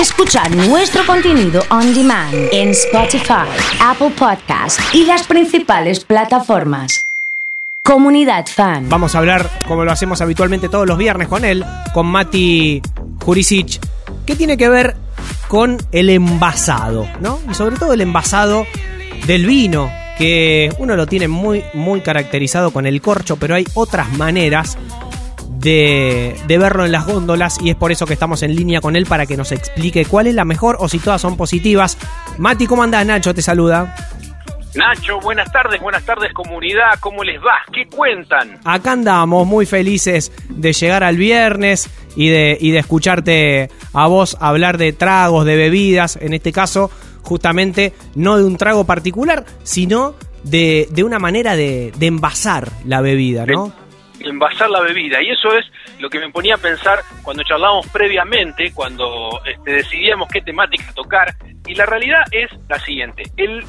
Escuchar nuestro contenido on demand en Spotify, Apple Podcast y las principales plataformas. Comunidad Fan. Vamos a hablar, como lo hacemos habitualmente todos los viernes con él, con Mati Jurisic. ¿Qué tiene que ver con el envasado? ¿no? Y sobre todo el envasado del vino, que uno lo tiene muy, muy caracterizado con el corcho, pero hay otras maneras de, de, verlo en las góndolas y es por eso que estamos en línea con él para que nos explique cuál es la mejor o si todas son positivas. Mati, ¿cómo andás? Nacho te saluda. Nacho, buenas tardes, buenas tardes comunidad, ¿cómo les va? ¿Qué cuentan? Acá andamos muy felices de llegar al viernes y de, y de escucharte a vos hablar de tragos, de bebidas, en este caso justamente no de un trago particular, sino de, de una manera de, de, envasar la bebida, ¿no? De envasar la bebida, y eso es lo que me ponía a pensar cuando charlábamos previamente, cuando este, decidíamos qué temática tocar, y la realidad es la siguiente, el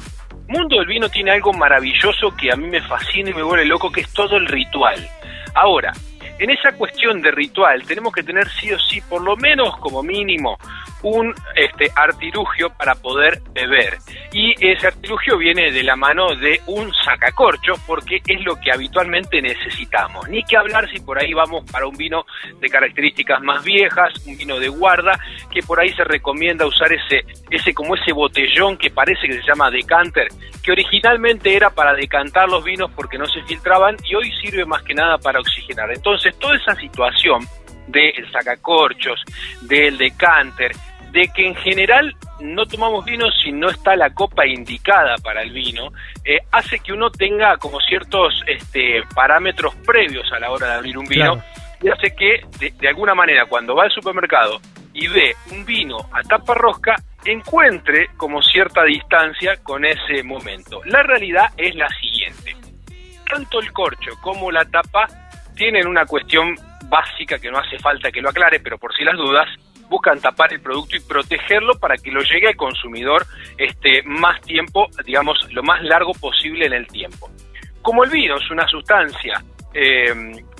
mundo del vino tiene algo maravilloso que a mí me fascina y me vuelve loco, que es todo el ritual. Ahora, en esa cuestión de ritual tenemos que tener sí o sí, por lo menos como mínimo, un este, artilugio para poder beber. Y ese artilugio viene de la mano de un sacacorcho, porque es lo que habitualmente necesitamos. Ni que hablar si por ahí vamos para un vino de características más viejas, un vino de guarda, que por ahí se recomienda usar ese, ese como ese botellón que parece que se llama decanter, que originalmente era para decantar los vinos porque no se filtraban y hoy sirve más que nada para oxigenar. Entonces, toda esa situación del sacacorchos, del decanter, de que en general no tomamos vino si no está la copa indicada para el vino, eh, hace que uno tenga como ciertos este, parámetros previos a la hora de abrir un vino claro. y hace que de, de, alguna manera cuando va al supermercado y ve un vino a tapa rosca, encuentre como cierta distancia con ese momento. La realidad es la siguiente, tanto el corcho como la tapa tienen una cuestión básica que no hace falta que lo aclare, pero por si las dudas, buscan tapar el producto y protegerlo para que lo llegue al consumidor este, más tiempo, digamos, lo más largo posible en el tiempo. Como el vino es una sustancia, eh,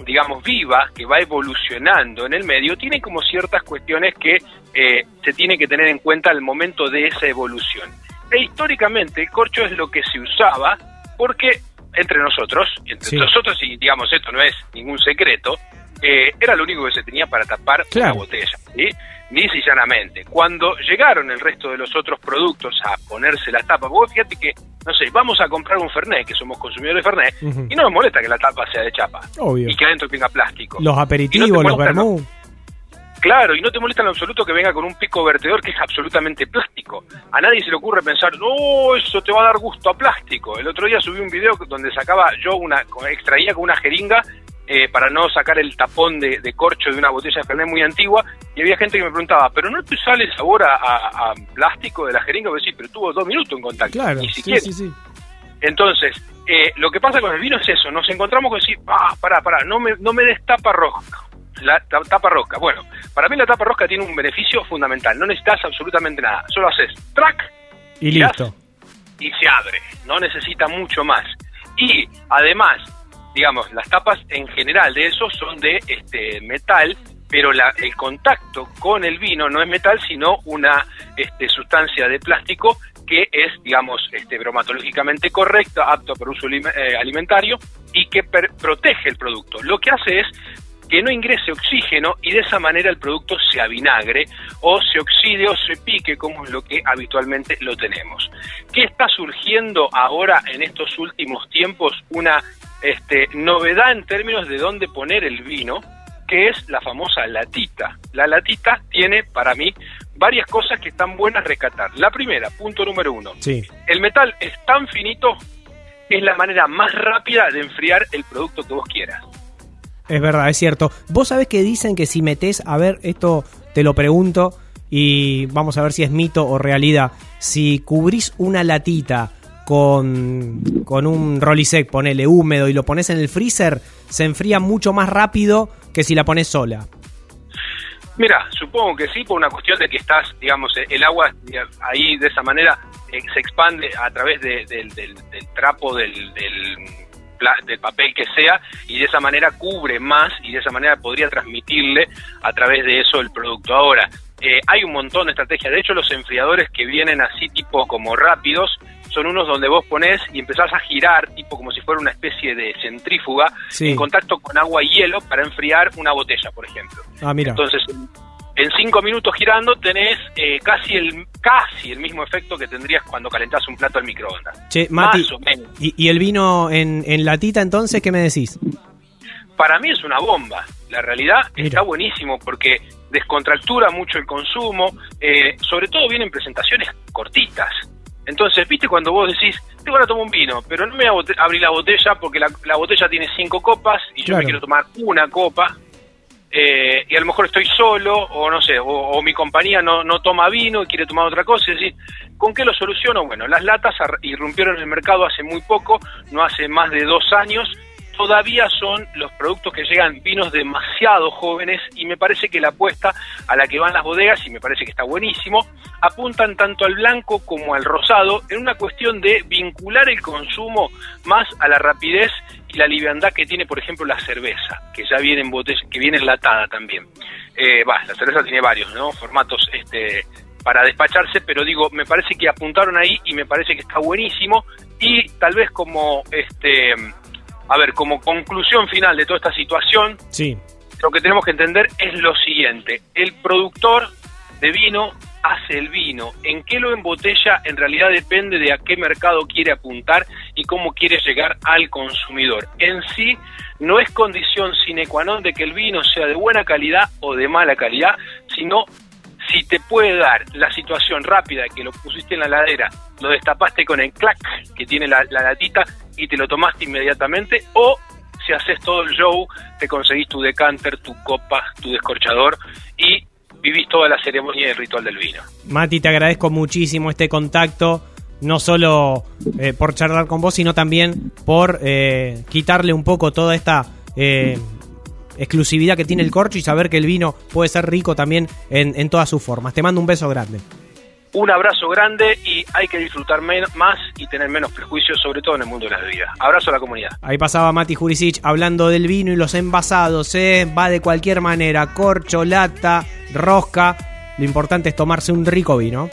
digamos, viva, que va evolucionando en el medio, tiene como ciertas cuestiones que eh, se tiene que tener en cuenta al momento de esa evolución. E históricamente el corcho es lo que se usaba porque entre nosotros, entre sí. nosotros, y digamos, esto no es ningún secreto, eh, era lo único que se tenía para tapar claro. una botella, ¿sí? Ni y llanamente. Cuando llegaron el resto de los otros productos a ponerse la tapa, vos fíjate que, no sé, vamos a comprar un Fernet, que somos consumidores de Fernet, uh -huh. y no nos molesta que la tapa sea de chapa. Obvio. Y que adentro tenga plástico. Los aperitivos, no los vermú. Claro, y no te molesta en absoluto que venga con un pico vertedor que es absolutamente plástico. A nadie se le ocurre pensar, no, eso te va a dar gusto a plástico. El otro día subí un video donde sacaba yo una, extraía con una jeringa eh, para no sacar el tapón de, de, corcho de una botella de Fernet muy antigua, y había gente que me preguntaba, ¿pero no te sale sabor a, a, a plástico de la jeringa? Pues sí, pero tuvo dos minutos en contacto, claro, ni siquiera. Sí, sí, sí. Entonces, eh, lo que pasa con el vino es eso, nos encontramos con decir, ah, pará, pará, no me, no me des tapa rosca. La tapa rosca. Bueno, para mí la tapa rosca tiene un beneficio fundamental. No necesitas absolutamente nada. Solo haces track y listo. Y se abre. No necesita mucho más. Y además, digamos, las tapas en general de eso son de este metal, pero el contacto con el vino no es metal, sino una este, sustancia de plástico que es, digamos, este, bromatológicamente correcta, apto para uso eh, alimentario y que protege el producto. Lo que hace es que no ingrese oxígeno y de esa manera el producto se avinagre o se oxide o se pique como es lo que habitualmente lo tenemos. ¿Qué está surgiendo ahora en estos últimos tiempos? Una este, novedad en términos de dónde poner el vino, que es la famosa latita. La latita tiene para mí varias cosas que están buenas rescatar. La primera, punto número uno, sí. el metal es tan finito, es la manera más rápida de enfriar el producto que vos quieras. Es verdad, es cierto. Vos sabés que dicen que si metés, a ver, esto te lo pregunto y vamos a ver si es mito o realidad. Si cubrís una latita con, con un Rolisec, ponele húmedo y lo pones en el freezer, se enfría mucho más rápido que si la pones sola. Mira, supongo que sí, por una cuestión de que estás, digamos, el agua ahí de esa manera eh, se expande a través de, de, del, del, trapo del, del del papel que sea y de esa manera cubre más y de esa manera podría transmitirle a través de eso el producto. Ahora, Eh, hay un montón de estrategias. De hecho, los enfriadores que vienen así tipo como rápidos son unos donde vos ponés y empezás a girar, tipo como si fuera una especie de centrífuga, Sí. en contacto con agua y hielo para enfriar una botella, por ejemplo. Ah, mira. Entonces, en cinco minutos girando tenés eh, casi el casi el mismo efecto que tendrías cuando calentás un plato al microondas. Che, Mati, Más o menos. ¿y, y el vino en, en latita entonces qué me decís? Para mí es una bomba. La realidad Mira. está buenísimo porque descontractura mucho el consumo, eh, sobre todo vienen presentaciones cortitas. Entonces, viste cuando vos decís, tengo ganas de tomar un vino, pero no me voy a abrir la botella porque la, la botella tiene cinco copas y yo me quiero tomar una copa. eh, y a lo mejor estoy solo, o no sé, o, o mi compañía no, no toma vino y quiere tomar otra cosa. Es decir, ¿con qué lo soluciono? Bueno, las latas irrumpieron en el mercado hace muy poco, no hace más de dos años. Todavía son los productos que llegan vinos demasiado jóvenes y me parece que la apuesta a la que van las bodegas, y me parece que está buenísimo, apuntan tanto al blanco como al rosado en una cuestión de vincular el consumo más a la rapidez y la liviandad que tiene, por ejemplo, la cerveza, que ya viene en botella, que viene enlatada también. Eh, la cerveza tiene varios, ¿no? Formatos este, para despacharse, pero digo, me parece que apuntaron ahí y me parece que está buenísimo y tal vez como este a ver, como conclusión final de toda esta situación, Sí. lo que tenemos que entender es lo siguiente. El productor de vino hace el vino. En qué lo embotella en realidad depende de a qué mercado quiere apuntar y cómo quiere llegar al consumidor. En sí no es condición sine qua non de que el vino sea de buena calidad o de mala calidad, sino si te puede dar la situación rápida que lo pusiste en la ladera, lo destapaste con el clac que tiene la, la latita y te lo tomaste inmediatamente, o si haces todo el show, te conseguís tu decanter, tu copa, tu descorchador y vivís toda la ceremonia y el ritual del vino. Mati, te agradezco muchísimo este contacto, no solo eh, por charlar con vos, sino también por eh, quitarle un poco toda esta eh, exclusividad que tiene el corcho y saber que el vino puede ser rico también en, en todas sus formas. Te mando un beso grande. Un abrazo grande y hay que disfrutar más y tener menos prejuicios, sobre todo en el mundo de las bebidas. Abrazo a la comunidad. Ahí pasaba Mati Jurisic hablando del vino y los envasados, ¿eh? va de cualquier manera, corcho, lata, rosca. Lo importante es tomarse un rico vino.